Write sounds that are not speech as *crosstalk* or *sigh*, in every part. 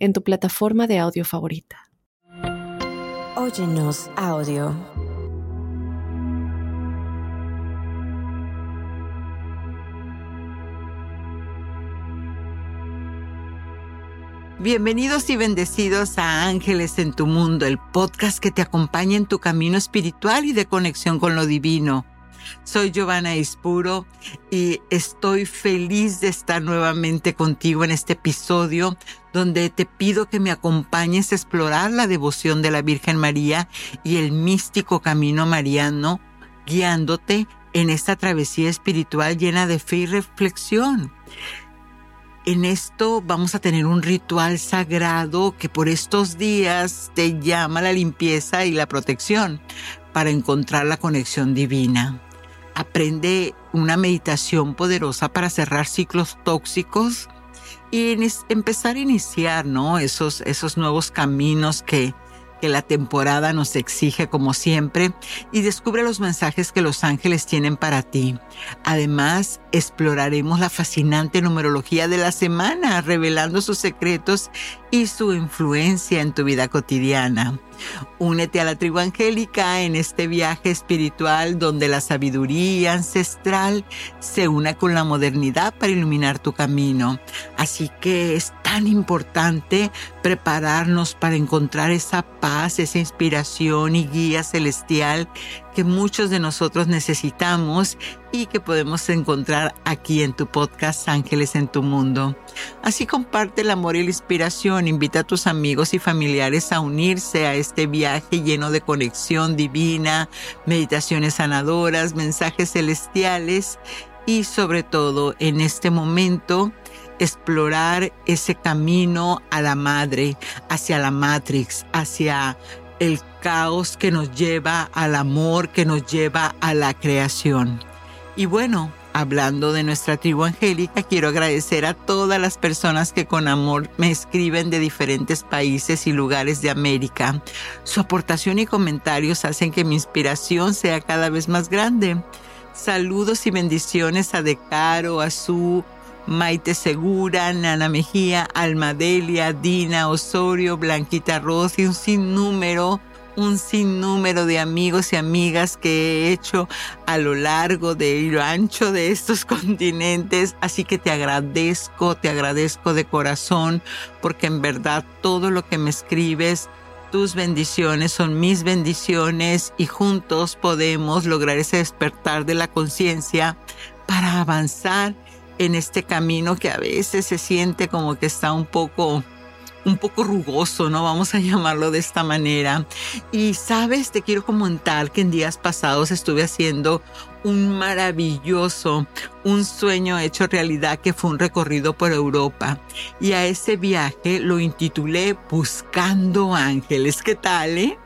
en tu plataforma de audio favorita. Óyenos audio. Bienvenidos y bendecidos a Ángeles en tu Mundo, el podcast que te acompaña en tu camino espiritual y de conexión con lo divino. Soy Giovanna Ispuro y estoy feliz de estar nuevamente contigo en este episodio donde te pido que me acompañes a explorar la devoción de la Virgen María y el místico camino mariano, guiándote en esta travesía espiritual llena de fe y reflexión. En esto vamos a tener un ritual sagrado que por estos días te llama la limpieza y la protección para encontrar la conexión divina aprende una meditación poderosa para cerrar ciclos tóxicos y empezar a iniciar, ¿no? Esos, esos nuevos caminos que, que la temporada nos exige como siempre y descubre los mensajes que los ángeles tienen para ti. Además, exploraremos la fascinante numerología de la semana, revelando sus secretos y su influencia en tu vida cotidiana. Únete a la tribu angélica en este viaje espiritual donde la sabiduría ancestral se une con la modernidad para iluminar tu camino. Así que es tan importante prepararnos para encontrar esa paz, esa inspiración y guía celestial que muchos de nosotros necesitamos y que podemos encontrar aquí en tu podcast Ángeles en tu Mundo. Así comparte el amor y la inspiración, invita a tus amigos y familiares a unirse a este viaje lleno de conexión divina, meditaciones sanadoras, mensajes celestiales y sobre todo en este momento explorar ese camino a la madre, hacia la Matrix, hacia el caos que nos lleva al amor, que nos lleva a la creación. Y bueno, hablando de nuestra tribu angélica, quiero agradecer a todas las personas que con amor me escriben de diferentes países y lugares de América. Su aportación y comentarios hacen que mi inspiración sea cada vez más grande. Saludos y bendiciones a Decaro, a su Maite Segura, Nana Mejía, Almadelia, Dina Osorio, Blanquita Ross y un sinnúmero un sinnúmero de amigos y amigas que he hecho a lo largo de lo ancho de estos *laughs* continentes. Así que te agradezco, te agradezco de corazón, porque en verdad todo lo que me escribes, tus bendiciones son mis bendiciones y juntos podemos lograr ese despertar de la conciencia para avanzar en este camino que a veces se siente como que está un poco un poco rugoso, ¿no? Vamos a *laughs* llamarlo de esta manera. Y sabes, te quiero comentar que en días pasados estuve haciendo un maravilloso, un sueño hecho realidad que fue un recorrido por Europa. Y a ese viaje lo intitulé Buscando Ángeles. ¿Qué tal, eh?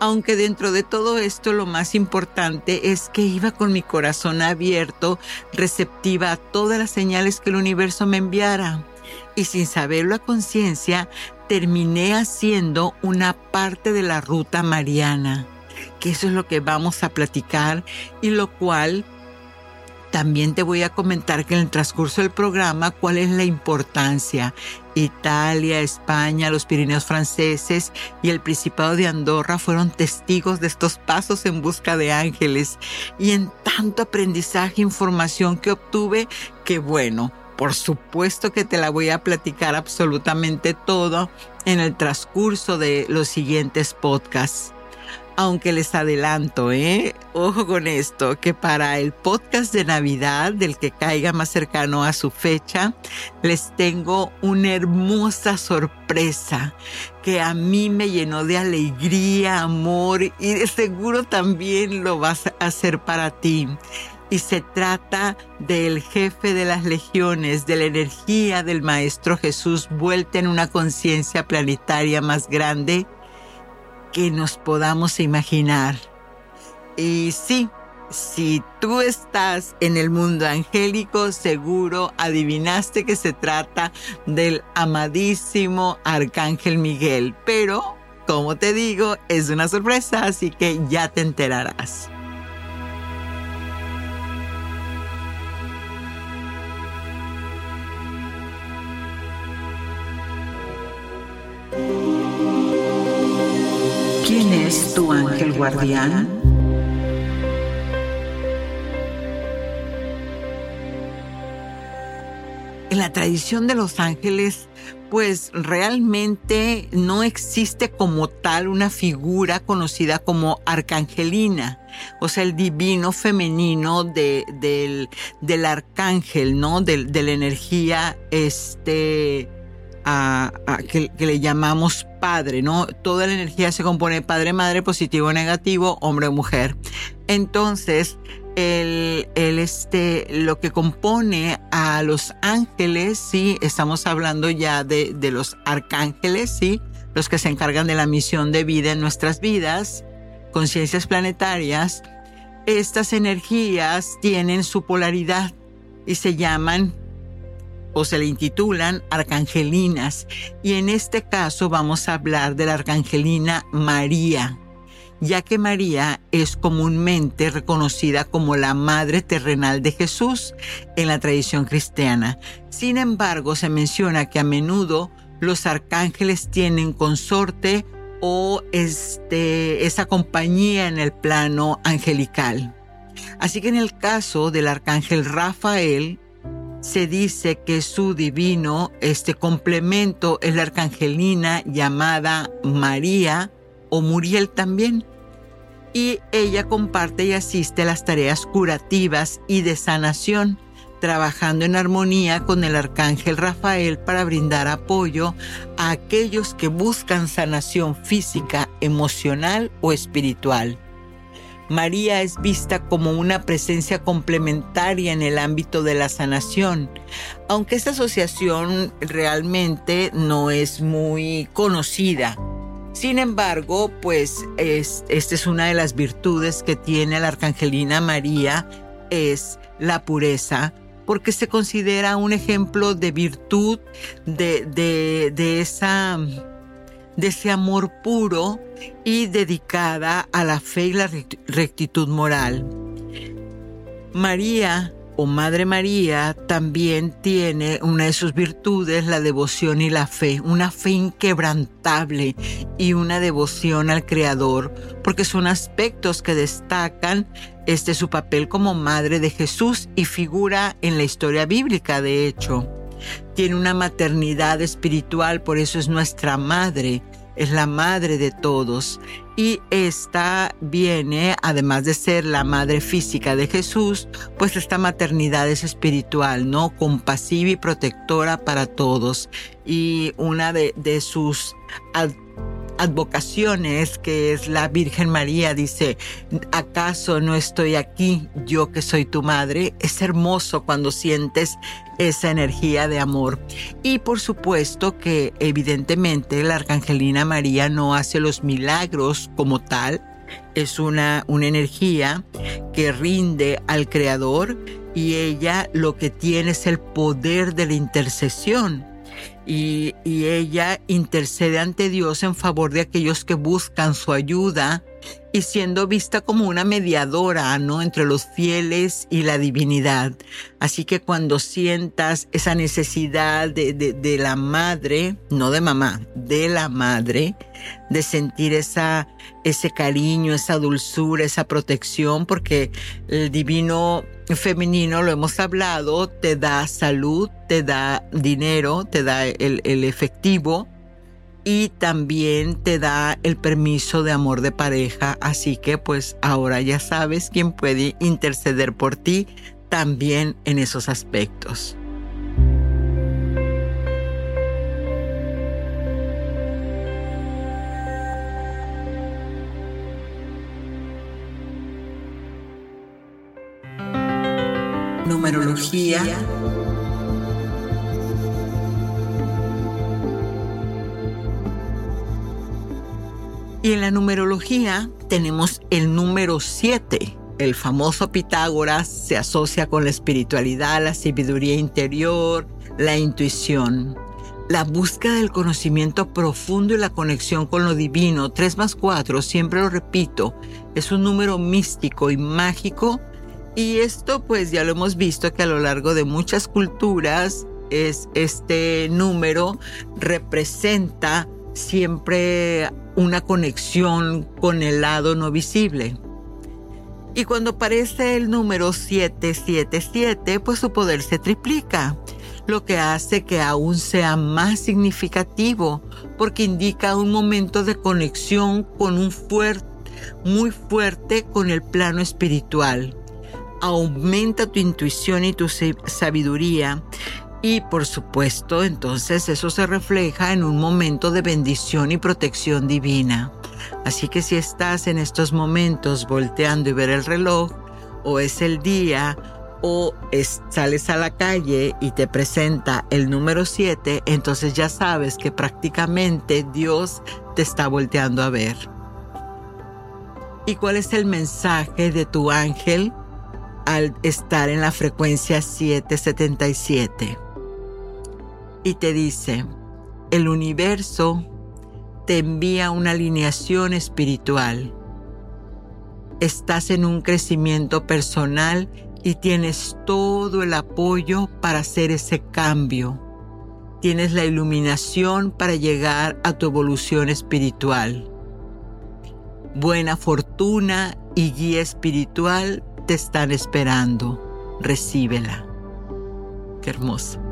Aunque dentro de todo esto lo más importante es que iba con mi corazón abierto, receptiva a todas las señales que el universo me enviara y sin saberlo a conciencia, terminé haciendo una parte de la ruta mariana, que eso es lo que vamos a platicar y lo cual también te voy a comentar que en el transcurso del programa cuál es la importancia. Italia, España, los Pirineos franceses y el Principado de Andorra fueron testigos de estos pasos en busca de ángeles y en tanto aprendizaje información que obtuve que bueno, por supuesto que te la voy a platicar absolutamente todo en el transcurso de los siguientes podcasts. Aunque les adelanto, ¿eh? Ojo con esto, que para el podcast de Navidad, del que caiga más cercano a su fecha, les tengo una hermosa sorpresa que a mí me llenó de alegría, amor y de seguro también lo vas a hacer para ti y se trata del jefe de las legiones, de la energía del Maestro Jesús vuelta en una conciencia planetaria más grande que nos podamos imaginar. Y sí, si tú estás en el mundo angélico, seguro adivinaste que se trata del amadísimo Arcángel Miguel, pero como te digo, es una sorpresa, así que ya te enterarás. ¿Quién es tu ángel guardián? En la tradición de los ángeles, pues realmente no existe como tal una figura conocida como arcangelina, o sea, el divino femenino del, arcángel, ¿no? De, de la energía, este, a, que, le llamamos padre, ¿no? Toda la energía se compone padre, madre, positivo, negativo, hombre mujer. Entonces, el, el, este, lo que compone a los ángeles, sí, estamos hablando ya de, de los arcángeles, sí, los que se encargan de la misión de vida en nuestras vidas, conciencias planetarias, estas energías tienen su polaridad y se llaman o se le intitulan arcangelinas y en este caso vamos a hablar de la arcangelina María, ya que María es comúnmente reconocida como la madre terrenal de Jesús en la tradición cristiana. Sin embargo, se menciona que a menudo los arcángeles tienen consorte o este, esa compañía en el plano angelical. Así que en el caso del arcángel Rafael, se dice que su divino este complemento es la arcangelina llamada María o Muriel también. Y ella comparte y asiste a las tareas curativas y de sanación, trabajando en armonía con el arcángel Rafael para brindar apoyo a aquellos que buscan sanación física, emocional o espiritual. María es vista como una presencia complementaria en el ámbito de la sanación, aunque esta asociación realmente no es muy conocida. Sin embargo, pues esta es una de las virtudes que tiene la Arcangelina María, es la pureza, porque se considera un ejemplo de virtud de, de esa de ese amor puro y dedicada a la fe y la rectitud moral. María o Madre María también tiene una de sus virtudes, la devoción y la fe, una fe inquebrantable y una devoción al Creador, porque son aspectos que destacan este su papel como Madre de Jesús y figura en la historia bíblica, de hecho tiene una maternidad espiritual, por eso es nuestra madre, es la madre de todos. Y esta viene, además de ser la madre física de Jesús, pues esta maternidad es espiritual, ¿no? Compasiva y protectora para todos. Y una de, de sus advocaciones, que es la Virgen María, dice, ¿acaso no estoy aquí yo que soy tu madre? Es hermoso cuando sientes esa energía de amor. Y por supuesto que evidentemente la Arcangelina María no hace los milagros como tal, es una, una energía que rinde al Creador y ella lo que tiene es el poder de la intercesión y, ella intercede ante Dios en favor de aquellos que buscan su ayuda y siendo vista como una mediadora, ¿no? Entre los fieles y la divinidad. Así que cuando sientas esa necesidad de, de, la madre, no de mamá, de la madre, de sentir esa, ese cariño, esa dulzura, esa protección, porque el divino femenino, lo hemos hablado, te da salud, te da dinero, te da el, el efectivo, y también te da el permiso de amor de pareja, así que pues ahora ya sabes quién puede interceder por ti también en esos aspectos. numerología. Y en la numerología tenemos el número 7. El famoso Pitágoras se asocia con la espiritualidad, la sabiduría interior, la intuición la búsqueda del conocimiento profundo y la conexión con lo divino. 3 más 4, siempre lo repito, es un número místico y mágico. Y esto pues ya lo hemos visto que a lo largo de muchas culturas es este número representa siempre una conexión con el lado no visible. Y cuando aparece el número 777, pues su poder se triplica lo que hace que aún sea más significativo porque indica un momento de conexión con un fuerte, muy fuerte con el plano espiritual. Aumenta tu intuición y tu sabiduría y por supuesto entonces eso se refleja en un momento de bendición y protección divina. Así que si estás en estos momentos volteando y ver el reloj, o es el día, o sales a la calle y te presenta el número 7, entonces ya sabes que prácticamente Dios te está volteando a ver. ¿Y cuál es el mensaje de tu ángel al estar en la frecuencia 777? Y te dice, el universo te envía una alineación espiritual. Estás en un crecimiento personal y tienes todo el apoyo para hacer ese cambio. Tienes la iluminación para llegar a tu evolución espiritual. Buena fortuna y guía espiritual te están esperando. Recíbela. Qué hermoso.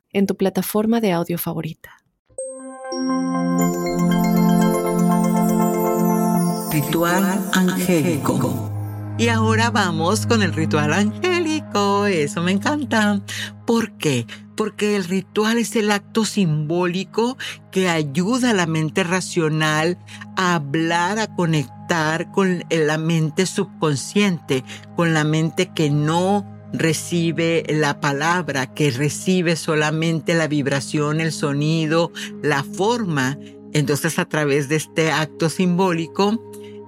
en tu plataforma de audio favorita. Ritual angélico. Y ahora vamos con el ritual angélico. Eso me encanta. ¿Por qué? Porque el ritual es el acto simbólico que ayuda a la mente racional a hablar, a conectar con la mente subconsciente, con la mente que no recibe la palabra, que recibe solamente la vibración, el sonido, la forma. Entonces a través de este acto simbólico,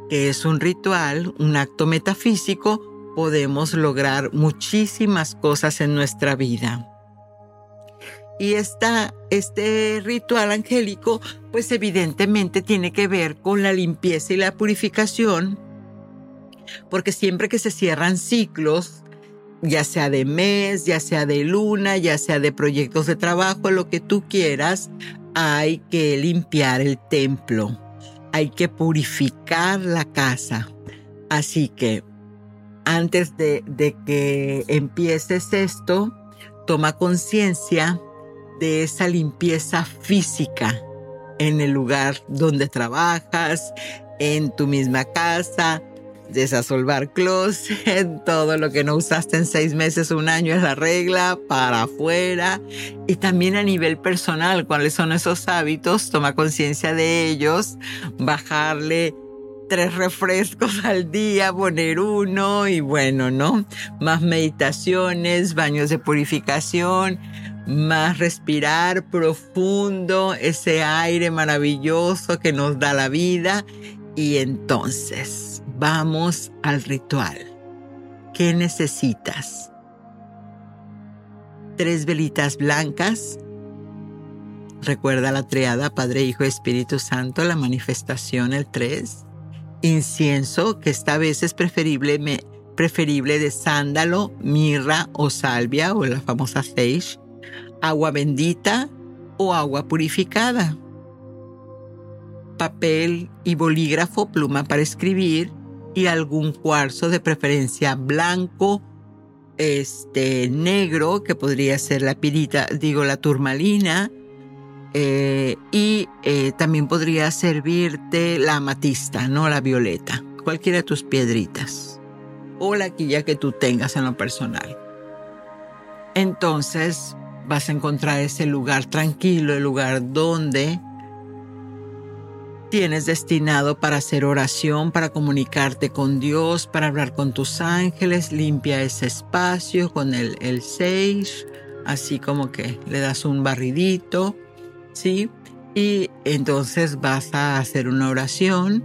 que es un ritual, un acto metafísico, podemos lograr muchísimas cosas en nuestra vida. Y esta, este ritual angélico, pues evidentemente tiene que ver con la limpieza y la purificación, porque siempre que se cierran ciclos, ya sea de mes, ya sea de luna, ya sea de proyectos de trabajo, lo que tú quieras, hay que limpiar el templo hay que purificar la casa. Así que antes de, que empieces esto, toma conciencia de esa limpieza física en el lugar donde trabajas, en tu misma casa, desasolvar closet, *laughs* todo lo que no usaste en seis meses, un año es la regla, para afuera. Y también a nivel personal, cuáles son esos hábitos, toma conciencia de ellos, bajarle tres refrescos al día, poner uno y bueno, ¿no? Más meditaciones, baños de purificación, más respirar profundo ese aire maravilloso que nos da la vida y entonces Vamos al ritual. ¿Qué necesitas? Tres velitas blancas. Recuerda la triada Padre, Hijo, Espíritu Santo, la manifestación, el tres. Incienso, que esta vez es preferible, preferible de sándalo, mirra o salvia o la famosa sage. Agua bendita o agua purificada. Papel y bolígrafo, pluma para escribir y algún cuarzo de preferencia blanco, este negro, que podría ser la pirita, digo la turmalina, eh, y eh, también podría servirte la amatista, no la violeta, cualquiera de tus piedritas o la quilla que tú tengas en lo personal. Entonces vas a encontrar ese lugar tranquilo, el lugar donde tienes destinado para hacer oración, para comunicarte con Dios, para hablar con tus ángeles. Limpia ese espacio con el, el sage, así como que le das un barridito, ¿sí? Y entonces vas a hacer una oración,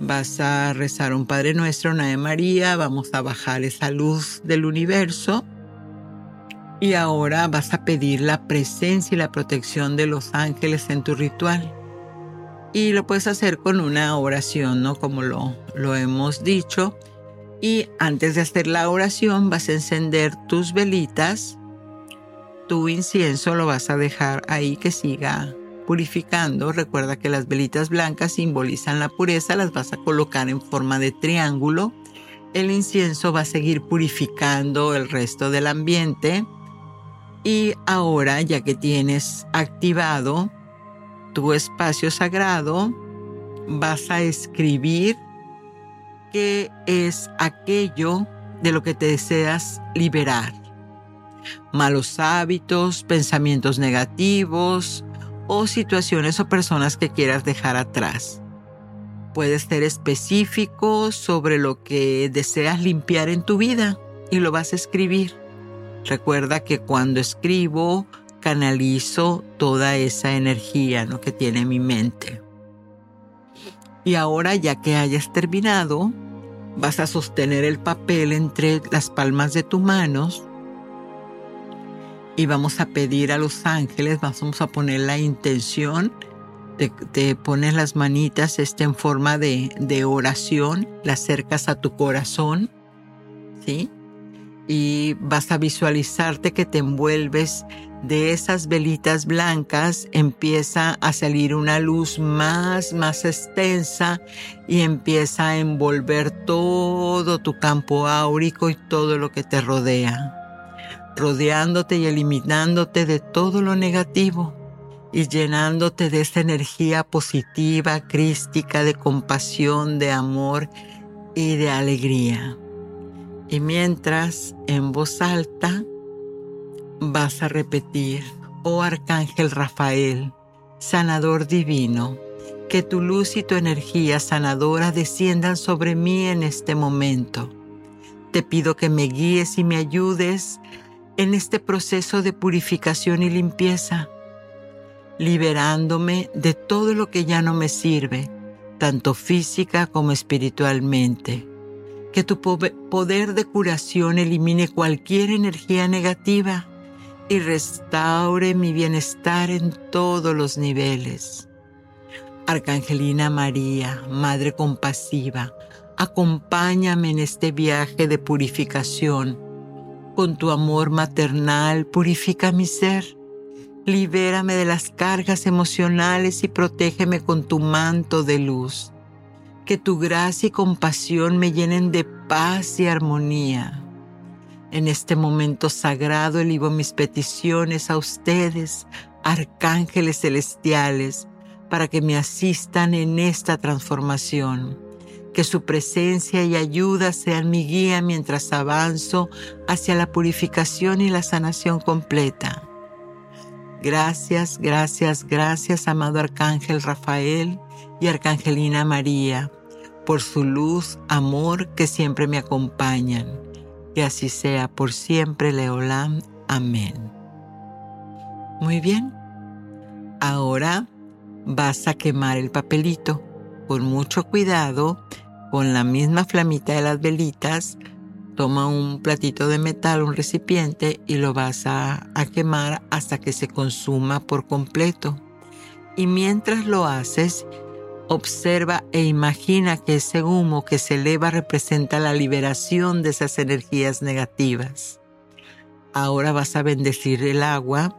vas a rezar un Padre Nuestro, una de María, vamos a bajar esa luz del universo y ahora vas a pedir la presencia y la protección de los ángeles en tu ritual. Y lo puedes hacer con una oración, ¿no? Como lo, lo hemos dicho. Y antes de hacer la oración vas a encender tus velitas. Tu incienso lo vas a dejar ahí que siga purificando. Recuerda que las velitas blancas simbolizan la pureza, las vas a colocar en forma de triángulo. El incienso va a seguir purificando el resto del ambiente y ahora, ya que tienes activado tu espacio sagrado, vas a escribir qué es aquello de lo que te deseas liberar. Malos hábitos, pensamientos negativos o situaciones o personas que quieras dejar atrás. Puedes ser específico sobre lo que deseas limpiar en tu vida y lo vas a escribir. Recuerda que cuando escribo canalizo toda esa energía que tiene mi mente. Y ahora ya que hayas terminado, vas a sostener el papel entre las palmas de tus manos y vamos a pedir a los ángeles, vamos a poner la intención, te, te pones las manitas este, en forma de, de oración, la acercas a tu corazón, ¿sí? Y vas a visualizarte que te envuelves de esas velitas blancas, empieza a salir una luz más, más extensa y empieza a envolver todo tu campo áurico y todo lo que te rodea, rodeándote y eliminándote de todo lo negativo y llenándote de esa energía positiva, crística, de compasión, de amor y de alegría. Y mientras en voz alta vas a repetir, oh Arcángel Rafael, sanador divino, que tu luz y tu energía sanadora desciendan sobre mí en este momento. Te pido que me guíes y me ayudes en este proceso de purificación y limpieza, liberándome de todo lo que ya no me sirve, tanto física como espiritualmente que tu poder de curación elimine cualquier energía negativa y restaure mi bienestar en todos los niveles. Arcangelina María, Madre compasiva, acompáñame en este viaje de purificación. Con tu amor maternal purifica mi ser. Libérame de las cargas emocionales y protégeme con tu manto de luz que tu gracia y compasión me llenen de paz y armonía. En este momento sagrado elivo mis peticiones a ustedes, arcángeles celestiales, para que me asistan en esta transformación. Que su presencia y ayuda sean mi guía mientras avanzo hacia la purificación y la sanación completa. Gracias, gracias, gracias, amado Arcángel Rafael y Arcangelina María por su luz, amor que siempre me acompañan. Que así sea por siempre, Leolam. Amén. Muy bien. Ahora vas a quemar el papelito con mucho cuidado, con la misma flamita de las velitas. Toma un platito de metal, un recipiente y lo vas a, a quemar hasta que se consuma por completo. Y mientras lo haces, Observa e imagina que ese humo que se eleva representa la liberación de esas energías negativas. Ahora vas a bendecir el agua.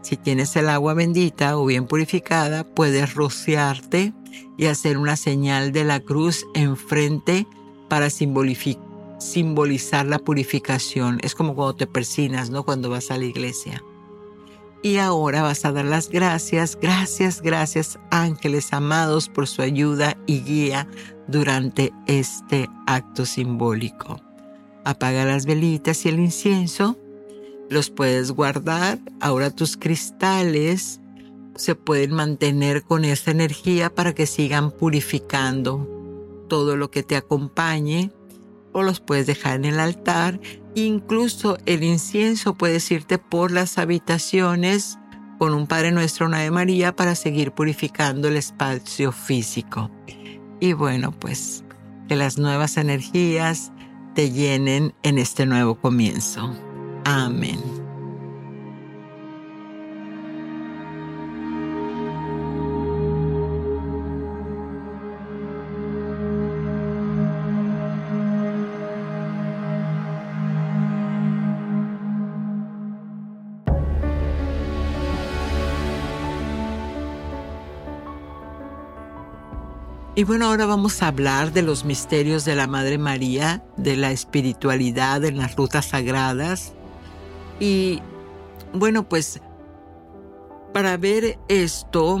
Si tienes el agua bendita o bien purificada, puedes rociarte y hacer una señal de la cruz enfrente para simbolizar la purificación. Es como cuando te persinas, ¿no? Cuando vas a la iglesia. Y ahora vas a dar las gracias, gracias, gracias ángeles amados por su ayuda y guía durante este acto simbólico. Apaga las velitas y el incienso, los puedes guardar. Ahora tus cristales se pueden mantener con esta energía para que sigan purificando todo lo que te acompañe o los puedes dejar en el altar. Incluso el incienso puedes irte por las habitaciones con un Padre Nuestro, una de María, para seguir purificando el espacio físico. Y bueno, pues que las nuevas energías te llenen en este nuevo comienzo. Amén. Y bueno, ahora vamos a hablar de los misterios de la Madre María, de la espiritualidad en las rutas sagradas. Y bueno, pues para ver esto,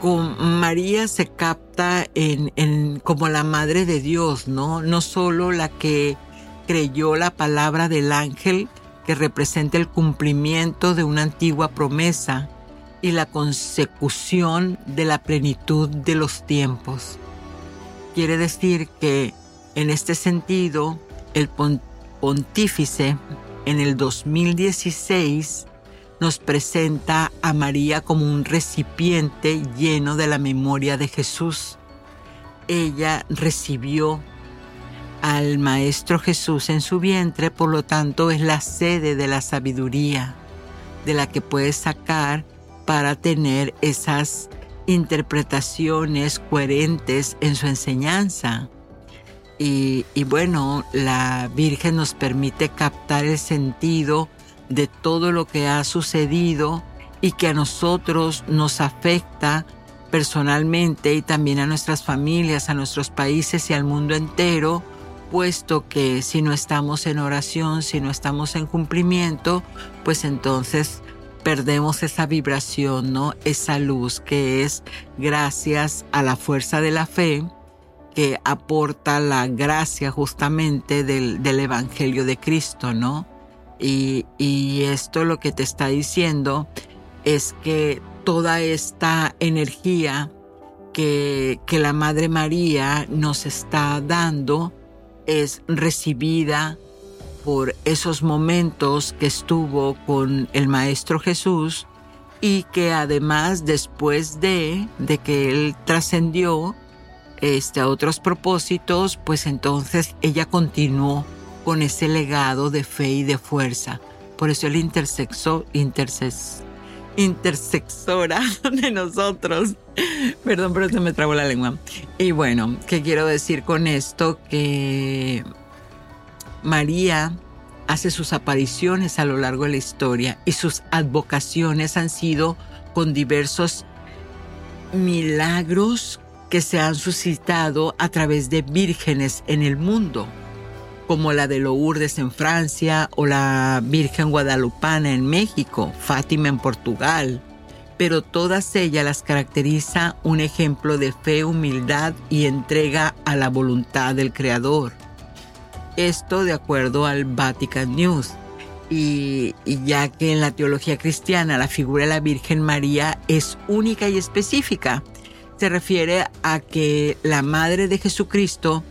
con María se capta en, en, como la Madre de Dios, ¿no? No solo la que creyó la palabra del ángel que representa el cumplimiento de una antigua promesa, y la consecución de la plenitud de los tiempos. Quiere decir que en este sentido, el pontífice en el 2016 nos presenta a María como un recipiente lleno de la memoria de Jesús. Ella recibió al Maestro Jesús en su vientre, por lo tanto es la sede de la sabiduría, de la que puede sacar para tener esas interpretaciones coherentes en su enseñanza. Y, bueno, la Virgen nos permite captar el sentido de todo lo que ha sucedido y que a nosotros nos afecta personalmente y también a nuestras familias, a nuestros países y al mundo entero, puesto que si no estamos en oración, si no estamos en cumplimiento, pues entonces perdemos esa vibración, ¿no? Esa luz que es gracias a la fuerza de la fe que aporta la gracia justamente del, Evangelio de Cristo, ¿no? Y, y esto lo que te está diciendo es que toda esta energía que, que la Madre María nos está dando es recibida por esos momentos que estuvo con el Maestro Jesús y que además después de, de que él trascendió este, a otros propósitos, pues entonces ella continuó con ese legado de fe y de fuerza. Por eso el intersexo, interses, intersexora *laughs* de nosotros. Perdón, pero se me trabó la lengua. Y bueno, ¿qué quiero decir con esto? Que María hace sus apariciones a lo largo de la historia y sus advocaciones han sido con diversos milagros que se han suscitado a través de vírgenes en el mundo, como la de Lourdes en Francia o la Virgen Guadalupana en México, Fátima en Portugal, pero todas ellas las caracteriza un ejemplo de fe, humildad y entrega a la voluntad del Creador. Esto de acuerdo al Vatican News. Y, ya que en la teología cristiana la figura de la Virgen María es única y específica, se refiere a que la Madre de Jesucristo,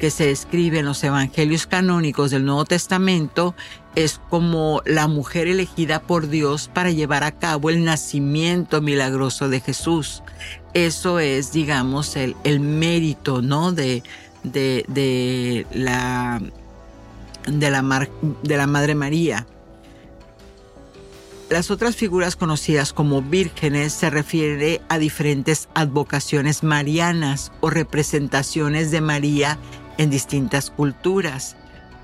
que se describe en los evangelios canónicos del Nuevo Testamento, es como la mujer elegida por Dios para llevar a cabo el nacimiento milagroso de Jesús. Eso es, digamos, el, el mérito, ¿no? De, de, la, de, la de la Madre María. Las otras figuras conocidas como vírgenes se refiere a diferentes advocaciones marianas o representaciones de María en distintas culturas.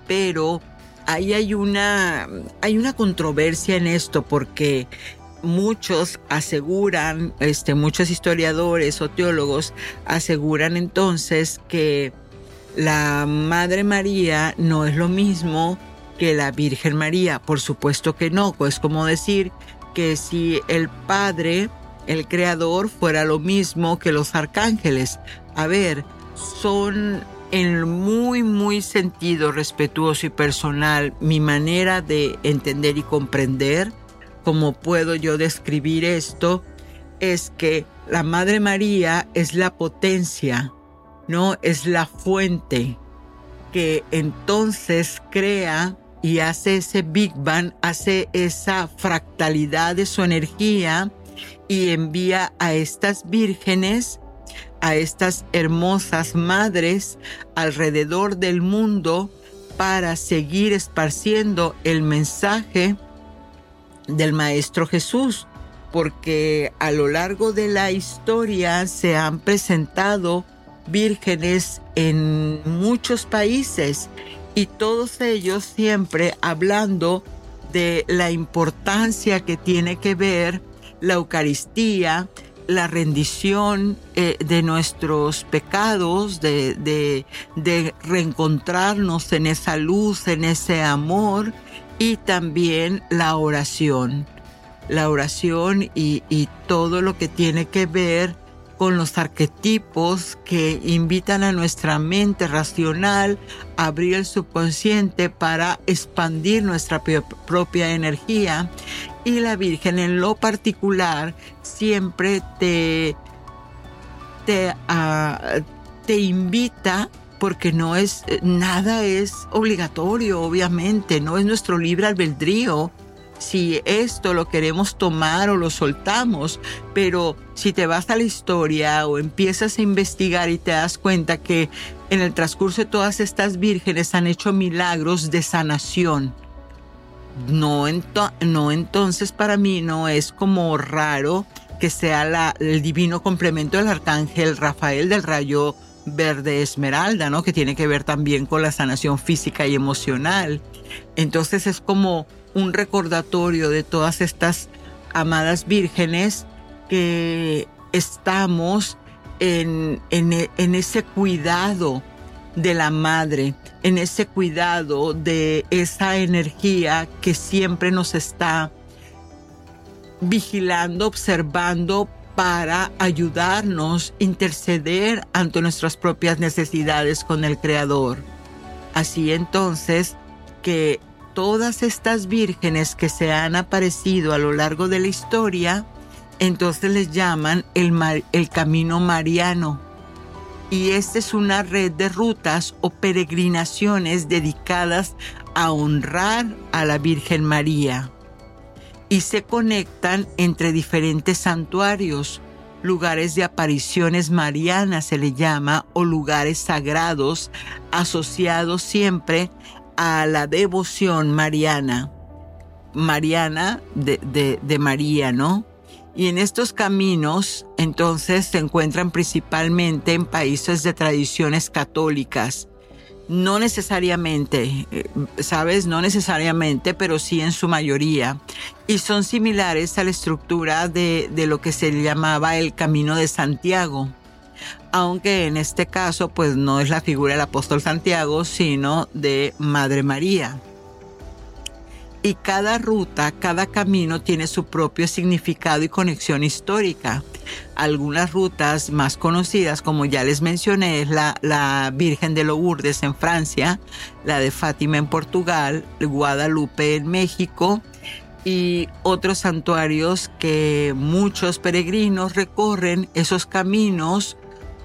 Pero ahí hay una, hay una controversia en esto porque muchos aseguran, este, muchos historiadores o teólogos aseguran entonces que La Madre María no es lo mismo que la Virgen María, por supuesto que no, es como decir que si el Padre, el Creador, fuera lo mismo que los arcángeles. A ver, son en muy, muy sentido respetuoso y personal mi manera de entender y comprender. Cómo puedo yo describir esto, es que la Madre María es la potencia, ¿no? Es la fuente que entonces crea y hace ese Big Bang, hace esa fractalidad de su energía y envía a estas vírgenes a estas hermosas madres alrededor del mundo para seguir esparciendo el mensaje del Maestro Jesús, porque a lo largo de la historia se han presentado vírgenes en muchos países y todos ellos siempre hablando de la importancia que tiene que ver la Eucaristía, la rendición eh, de nuestros pecados, de, de, reencontrarnos en esa luz, en ese amor y también la oración. La oración y, y todo lo que tiene que ver con los arquetipos que invitan a nuestra mente racional a abrir el subconsciente para expandir nuestra propia energía. Y la Virgen en lo particular siempre te, te, ah, te invita porque no es nada es obligatorio, obviamente, no es nuestro libre albedrío si esto lo queremos tomar o lo soltamos, pero si te vas a la historia o empiezas a investigar y te das cuenta que en el transcurso de todas estas vírgenes han hecho milagros de sanación, no, no entonces para mí no es como raro que sea el divino complemento del arcángel Rafael del rayo verde esmeralda, ¿no? Que tiene que ver también con la sanación física y emocional. Entonces es como un recordatorio de todas estas amadas vírgenes que estamos en, en ese cuidado de la madre, en ese cuidado de esa energía que siempre nos está vigilando, observando para ayudarnos, interceder ante nuestras propias necesidades con el Creador. Así entonces que todas estas vírgenes que se han aparecido a lo largo de la historia, entonces les llaman el, el camino mariano. Y esta es una red de rutas o peregrinaciones dedicadas a honrar a la Virgen María. Y se conectan entre diferentes santuarios, lugares de apariciones marianas se le llama o lugares sagrados asociados siempre a la devoción mariana. Mariana de, de, María, ¿no? Y en estos caminos entonces se encuentran principalmente en países de tradiciones católicas. No necesariamente, eh, sabes, no necesariamente, pero sí en su mayoría. Y son similares a la estructura de, de lo que se llamaba el Camino de Santiago. Aunque en este caso pues no es la figura del apóstol Santiago, sino de Madre María y cada ruta, cada camino tiene su propio significado y conexión histórica. Algunas rutas más conocidas, como ya les mencioné, es la, Virgen de Lourdes en Francia, la de Fátima en Portugal, Guadalupe en México y otros santuarios que muchos peregrinos recorren esos caminos.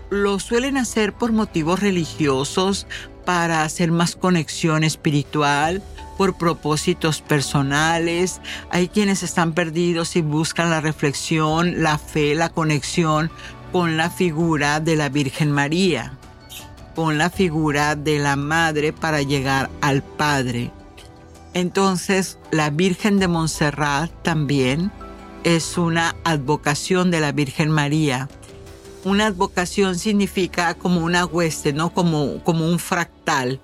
Lo suelen hacer por motivos religiosos, para hacer más conexión espiritual, por propósitos personales, hay quienes están perdidos y buscan la reflexión, la fe, la conexión con la figura de la Virgen María, con la figura de la Madre para llegar al Padre. Entonces, la Virgen de Montserrat también es una advocación de la Virgen María. Una advocación significa como una hueste, ¿no? Como, como un fractal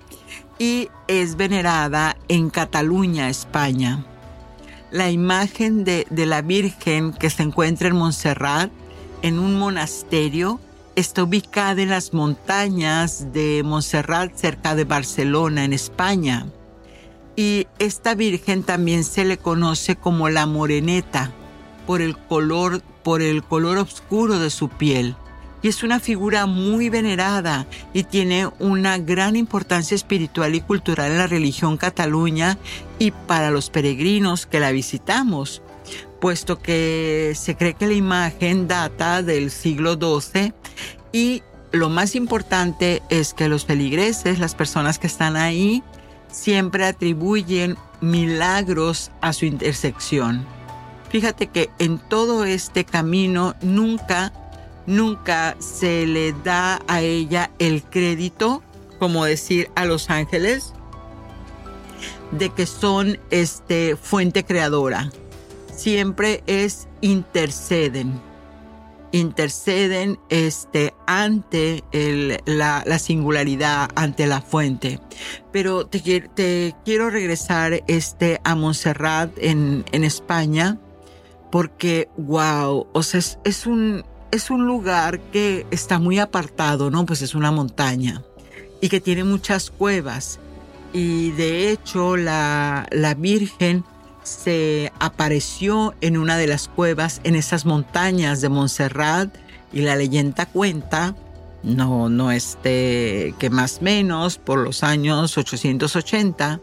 y es venerada en Cataluña, España. La imagen de, la Virgen que se encuentra en Montserrat, en un monasterio, está ubicada en las montañas de Montserrat, cerca de Barcelona, en España. Y esta Virgen también se le conoce como la Moreneta por el color, por el color oscuro de su piel. Es una figura muy venerada y tiene una gran importancia espiritual y cultural en la religión cataluña y para los peregrinos que la visitamos, puesto que se cree que la imagen data del siglo XII y lo más importante es que los feligreses, las personas que están ahí, siempre atribuyen milagros a su intersección. Fíjate que en todo este camino nunca, nunca se le da a ella el crédito, como decir a los ángeles, de que son este, fuente creadora. Siempre es interceden interceden este, ante la, singularidad, ante la fuente. Pero te, te quiero regresar este, a Montserrat en, en España porque, wow, sea, es, un, es un lugar que está muy apartado, ¿no? Pues es una montaña y que tiene muchas cuevas. Y de hecho la, la Virgen se apareció en una de las cuevas en esas montañas de Montserrat y la leyenda cuenta, no, no este, que más menos por los años 880,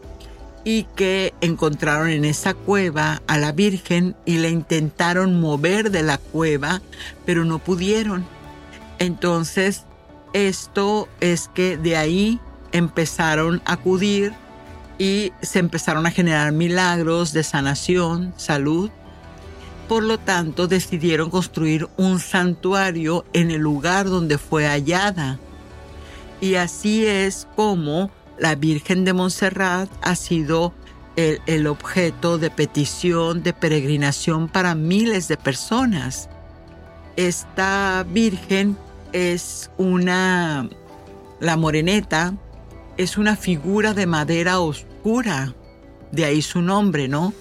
y que encontraron en esa cueva a la Virgen y la intentaron mover de la cueva, pero no pudieron. Entonces, esto es que de ahí empezaron a acudir y se empezaron a generar milagros de sanación, salud. Por lo tanto, decidieron construir un santuario en el lugar donde fue hallada. Y así es como la Virgen de Montserrat ha sido el, objeto de petición, de peregrinación para miles de personas. Esta Virgen es una, la moreneta, es una figura de madera oscura, de ahí su nombre, ¿no?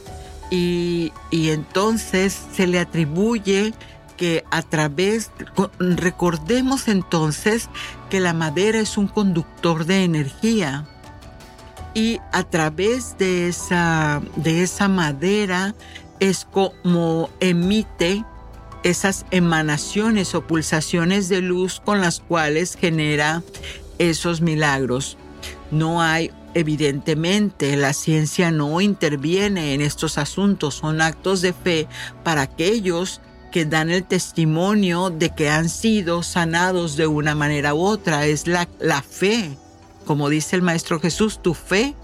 Y, y entonces se le atribuye que a través, recordemos entonces que la madera es un conductor de energía y a través de esa, de esa madera es como emite esas emanaciones o pulsaciones de luz con las cuales genera esos milagros. No hay, evidentemente, la ciencia no interviene en estos asuntos, son actos de fe para aquellos que dan el testimonio de que han sido sanados de una manera u otra. Es la, la fe, como dice el Maestro Jesús, tu fe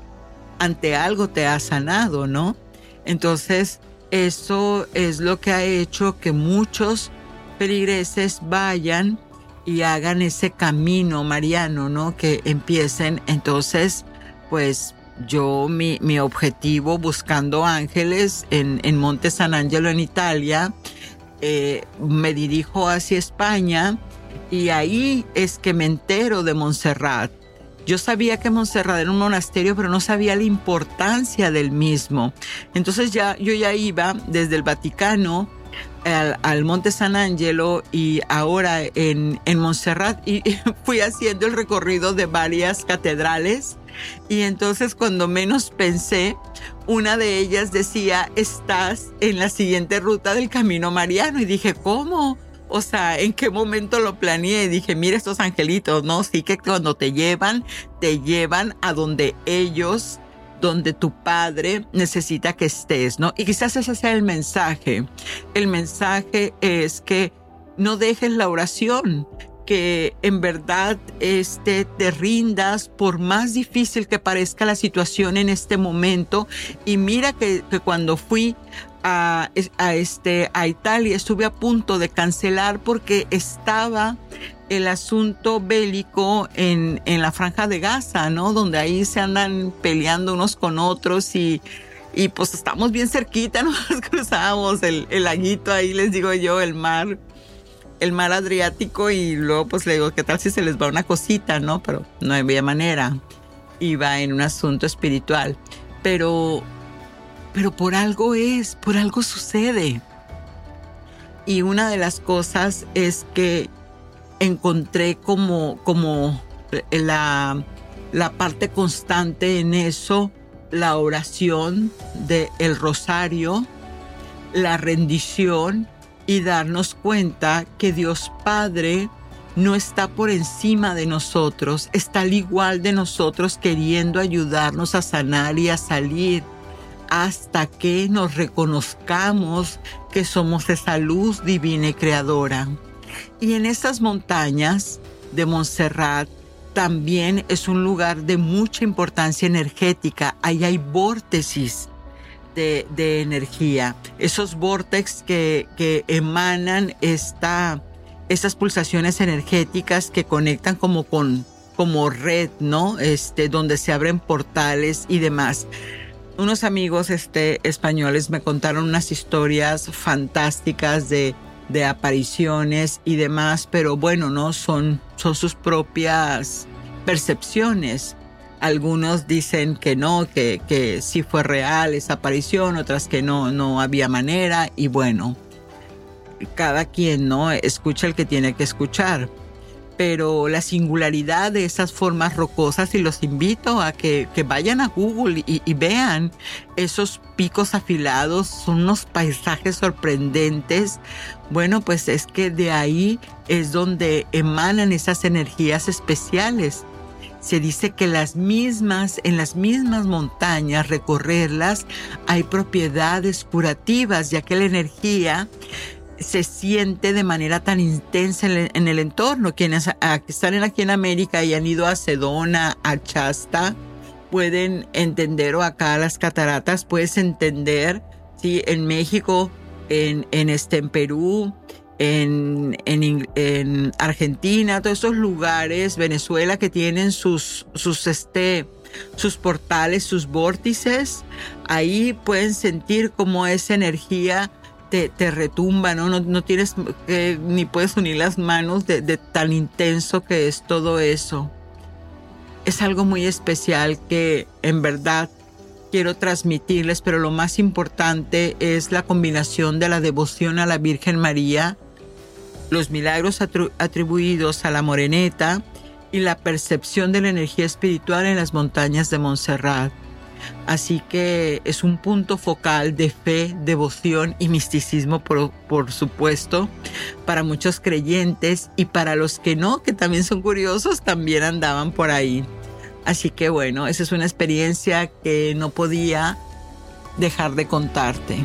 ante algo te ha sanado, ¿no? Entonces, eso es lo que ha hecho que muchos peligreses vayan y hagan ese camino mariano, ¿no? Que empiecen. Entonces, pues yo, mi, mi objetivo buscando ángeles en, en, Monte San Angelo, en Italia, eh, me dirijo hacia España y ahí es que me entero de Montserrat. Yo sabía que Montserrat era un monasterio, pero no sabía la importancia del mismo. Entonces ya yo ya iba desde el Vaticano al, Monte San Angelo y ahora en, en Montserrat y, *laughs* fui haciendo el recorrido de varias catedrales y entonces cuando menos pensé, una de ellas decía, estás en la siguiente ruta del Camino Mariano y dije, ¿cómo? O sea, ¿en qué momento lo planeé? Y dije, mira estos angelitos, ¿no? Sí que cuando te llevan, te llevan a donde ellos donde tu padre necesita que estés, ¿no? Y quizás ese sea el mensaje. El mensaje es que no dejes la oración, que en verdad este, te rindas por más difícil que parezca la situación en este momento. Y mira que, que cuando fui a, a, este, a Italia estuve a punto de cancelar porque estaba el asunto bélico en, en la franja de Gaza, ¿no? Donde ahí se andan peleando unos con otros y, y pues estamos bien cerquita, *laughs* nos cruzamos el, el laguito ahí, les digo yo, el mar, el mar Adriático y luego pues le digo, ¿qué tal si se les va una cosita, no? Pero no había manera, iba en un asunto espiritual, pero, pero por algo es, por algo sucede. Y una de las cosas es que encontré como, como la, la parte constante en eso, la oración del el rosario, la rendición y darnos cuenta que Dios Padre no está por encima de nosotros, está al igual de nosotros queriendo ayudarnos a sanar y a salir hasta que nos reconozcamos que somos esa luz divina y creadora. Y en estas montañas de Montserrat también es un lugar de mucha importancia energética. Ahí hay vórtices de, energía. Esos vórtices que, que emanan esta, estas pulsaciones energéticas que conectan como con como red, ¿no? Este, donde se abren portales y demás unos amigos este, españoles me contaron unas historias fantásticas de, de apariciones y demás, pero bueno, no son, son sus propias percepciones. Algunos dicen que no, que, que sí fue real esa aparición, otras que no, no había manera y bueno, cada quien no escucha el que tiene que escuchar pero la singularidad de esas formas rocosas y los invito a que, vayan a Google y, vean esos picos afilados, son unos paisajes sorprendentes. Bueno, pues es que de ahí es donde emanan esas energías especiales. Se dice que las mismas, en las mismas montañas, recorrerlas, hay propiedades curativas, ya que la energía se siente de manera tan intensa en, el entorno. Quienes están aquí en América y han ido a Sedona, a Chasta, pueden entender, o acá a las cataratas, puedes entender, ¿sí? en México, en, en, este, en Perú, en, en, Argentina, todos esos lugares, Venezuela, que tienen sus, sus, este, sus portales, sus vórtices, ahí pueden sentir como esa energía te, retumba, ¿no? ¿no? tienes ni puedes unir las manos de, de tan intenso que es todo eso. Es algo muy especial que en verdad quiero transmitirles, pero lo más importante es la combinación de la devoción a la Virgen María, los milagros atribuidos a la moreneta y la percepción de la energía espiritual en las montañas de Montserrat. Así que es un punto focal de fe, devoción y misticismo, por, supuesto, para muchos creyentes y para los que no, que también son curiosos, también andaban por ahí. Así que bueno, esa es una experiencia que no podía dejar de contarte.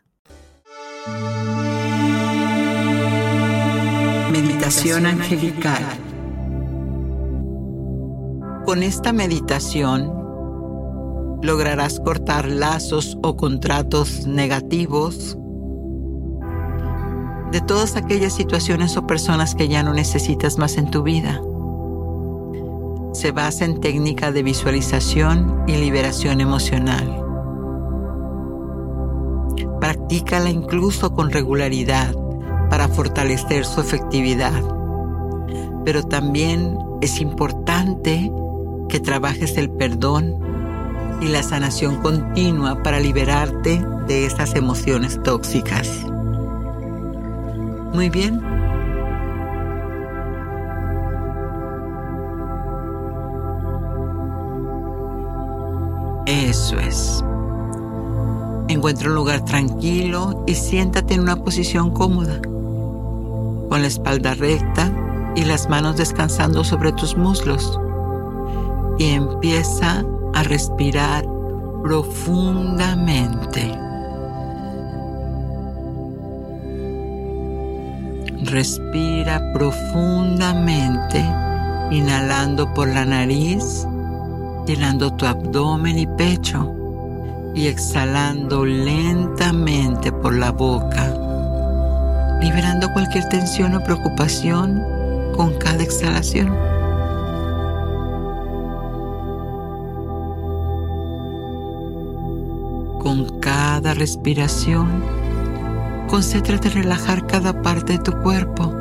Meditación angelical. Con esta meditación lograrás cortar lazos o contratos negativos de todas aquellas situaciones o personas que ya no necesitas más en tu vida. Se basa en técnica de visualización y liberación emocional. Practícala incluso con regularidad para fortalecer su efectividad. Pero también es importante que trabajes el perdón y la sanación continua para liberarte de esas emociones tóxicas. Muy bien. Eso es. Encuentra un lugar tranquilo y siéntate en una posición cómoda, con la espalda recta y las manos descansando sobre tus muslos. Y empieza a respirar profundamente. Respira profundamente, inhalando por la nariz, llenando tu abdomen y pecho y exhalando lentamente por la boca, liberando cualquier tensión o preocupación con cada exhalación. Con cada respiración, concéntrate en relajar cada parte de tu cuerpo.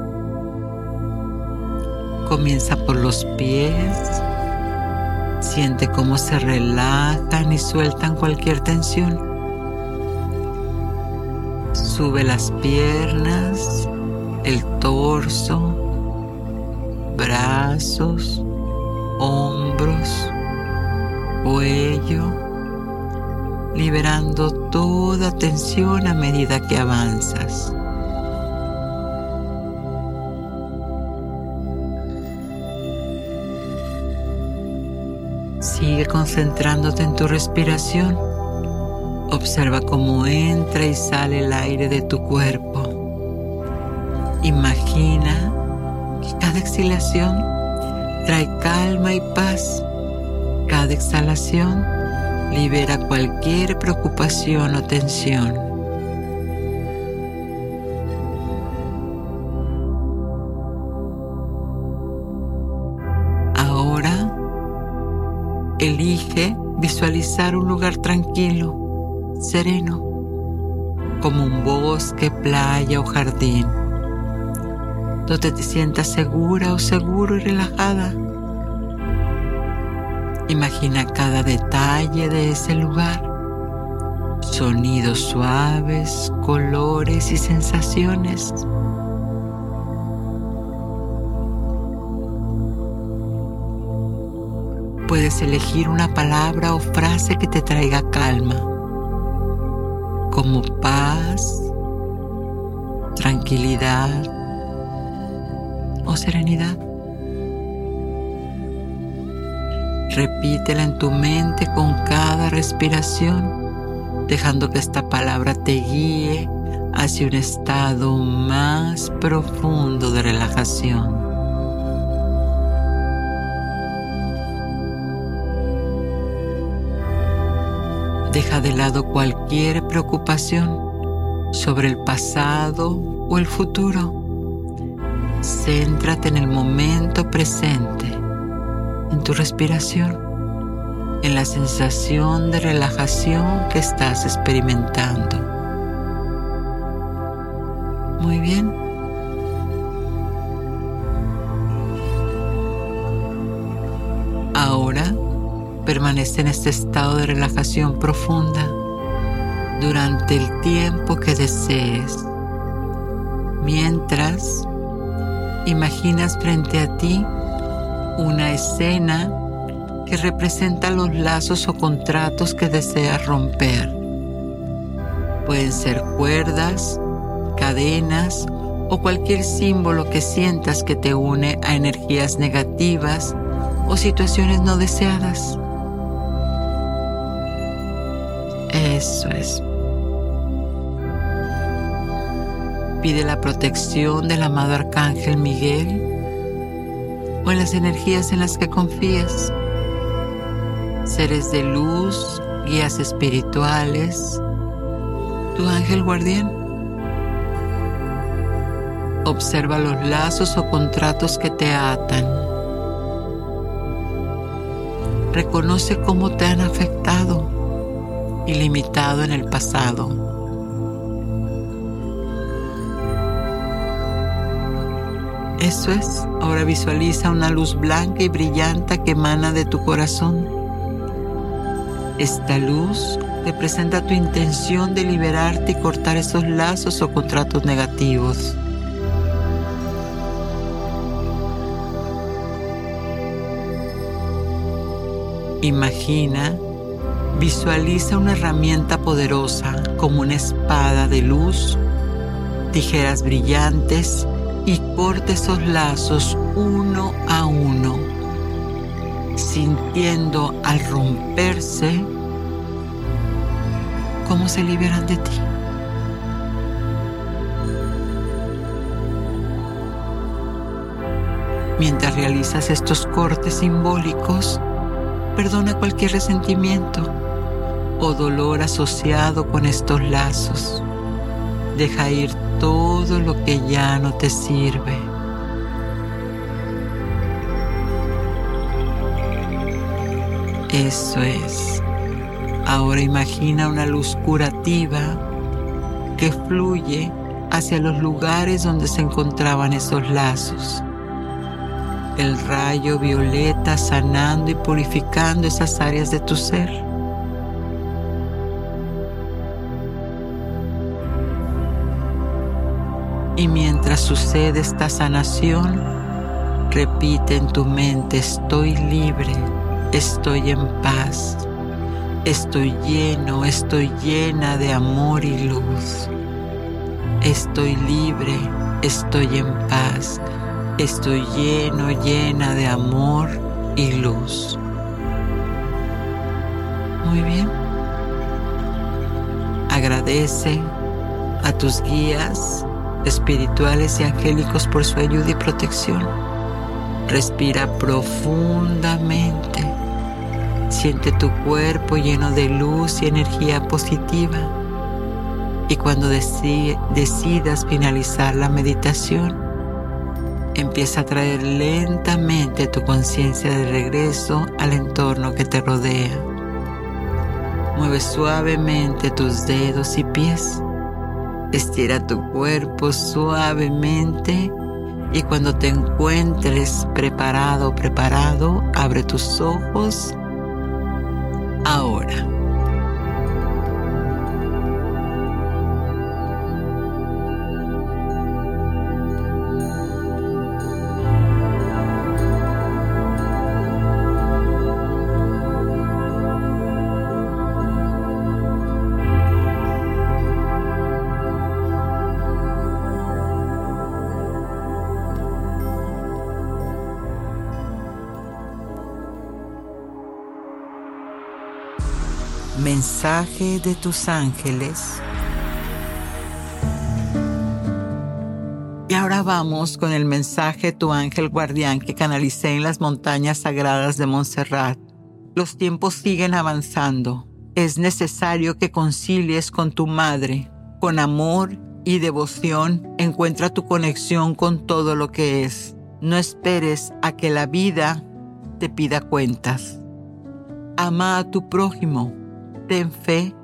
Comienza por los pies, Siente cómo se relajan y sueltan cualquier tensión. Sube las piernas, el torso, brazos, hombros, cuello, liberando toda tensión a medida que avanzas. Sigue concentrándote en tu respiración. Observa cómo entra y sale el aire de tu cuerpo. Imagina que cada exhalación trae calma y paz. Cada exhalación libera cualquier preocupación o tensión. Elige visualizar un lugar tranquilo, sereno, como un bosque, playa o jardín, donde te sientas segura o seguro y relajada. Imagina cada detalle de ese lugar, sonidos suaves, colores y sensaciones. Puedes elegir una palabra o frase que te traiga calma, como paz, tranquilidad o serenidad. Repítela en tu mente con cada respiración, dejando que esta palabra te guíe hacia un estado más profundo de relajación. Deja de lado cualquier preocupación sobre el pasado o el futuro. Céntrate en el momento presente, en tu respiración, en la sensación de relajación que estás experimentando. Muy bien. Permanece en este estado de relajación profunda durante el tiempo que desees. Mientras imaginas frente a ti una escena que representa los lazos o contratos que deseas romper. Pueden ser cuerdas, cadenas o cualquier símbolo que sientas que te une a energías negativas o situaciones no deseadas. Eso es. Pide la protección del amado Arcángel Miguel o en las energías en las que confías. Seres de luz, guías espirituales, tu ángel guardián. Observa los lazos o contratos que te atan. Reconoce cómo te han afectado ilimitado en el pasado. Eso es, ahora visualiza una luz blanca y brillante que emana de tu corazón. Esta luz representa tu intención de liberarte y cortar esos lazos o contratos negativos. Imagina Visualiza una herramienta poderosa como una espada de luz, tijeras brillantes y corte esos lazos uno a uno, sintiendo al romperse cómo se liberan de ti. Mientras realizas estos cortes simbólicos, perdona cualquier resentimiento o dolor asociado con estos lazos. Deja ir todo lo que ya no te sirve. Eso es. Ahora imagina una luz curativa que fluye hacia los lugares donde se encontraban esos lazos. El rayo violeta sanando y purificando esas áreas de tu ser. Y mientras sucede esta sanación, repite en tu mente, estoy libre, estoy en paz, estoy lleno, estoy llena de amor y luz. Estoy libre, estoy en paz, estoy lleno, llena de amor y luz. Muy bien. Agradece a tus guías espirituales y angélicos por su ayuda y protección. Respira profundamente. Siente tu cuerpo lleno de luz y energía positiva. Y cuando decidas finalizar la meditación, empieza a traer lentamente tu conciencia de regreso al entorno que te rodea. Mueve suavemente tus dedos y pies. Estira tu cuerpo suavemente y cuando te encuentres preparado preparado, abre tus ojos mensaje de tus ángeles. Y ahora vamos con el mensaje de tu ángel guardián que canalicé en las montañas sagradas de Montserrat. Los tiempos siguen avanzando. Es necesario que concilies con tu madre. Con amor y devoción encuentra tu conexión con todo lo que es. No esperes a que la vida te pida cuentas. Ama a tu prójimo ten fe,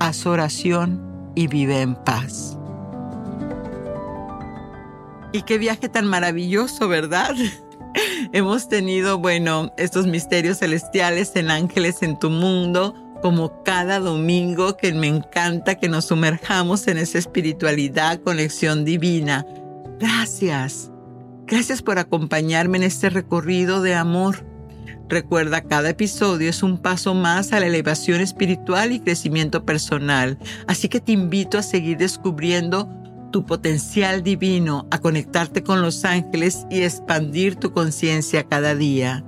haz oración y vive en paz. Y qué viaje tan maravilloso, ¿verdad? *laughs* Hemos tenido, bueno, estos misterios celestiales en ángeles en tu mundo, como cada domingo que me encanta que nos sumerjamos en esa espiritualidad, conexión divina. Gracias. Gracias por acompañarme en este recorrido de amor Recuerda, cada episodio es un paso más a la elevación espiritual y crecimiento personal, así que te invito a seguir descubriendo tu potencial divino, a conectarte con los ángeles y expandir tu conciencia cada día.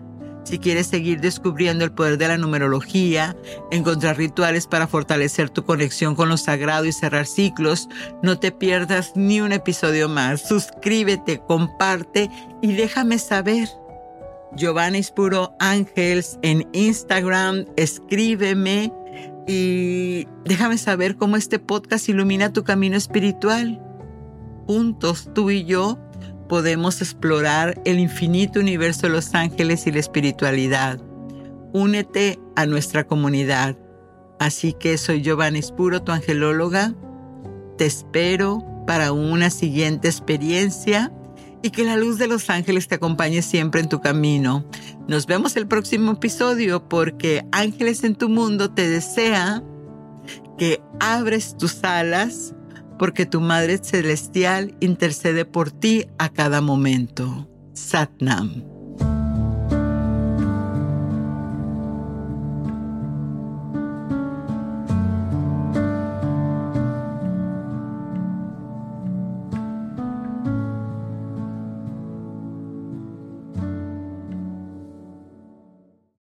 Si quieres seguir descubriendo el poder de la numerología, encontrar rituales para fortalecer tu conexión con lo sagrado y cerrar ciclos, no te pierdas ni un episodio más. Suscríbete, comparte y déjame saber. Giovanni Puro Ángels en Instagram. Escríbeme y déjame saber cómo este podcast ilumina tu camino espiritual. Juntos, tú y yo, podemos explorar el infinito universo de los ángeles y la espiritualidad. Únete a nuestra comunidad. Así que soy Giovanni Puro, tu angelóloga. Te espero para una siguiente experiencia y que la luz de los ángeles te acompañe siempre en tu camino. Nos vemos el próximo episodio porque Ángeles en tu mundo te desea que abres tus alas porque tu Madre Celestial intercede por ti a cada momento. Satnam.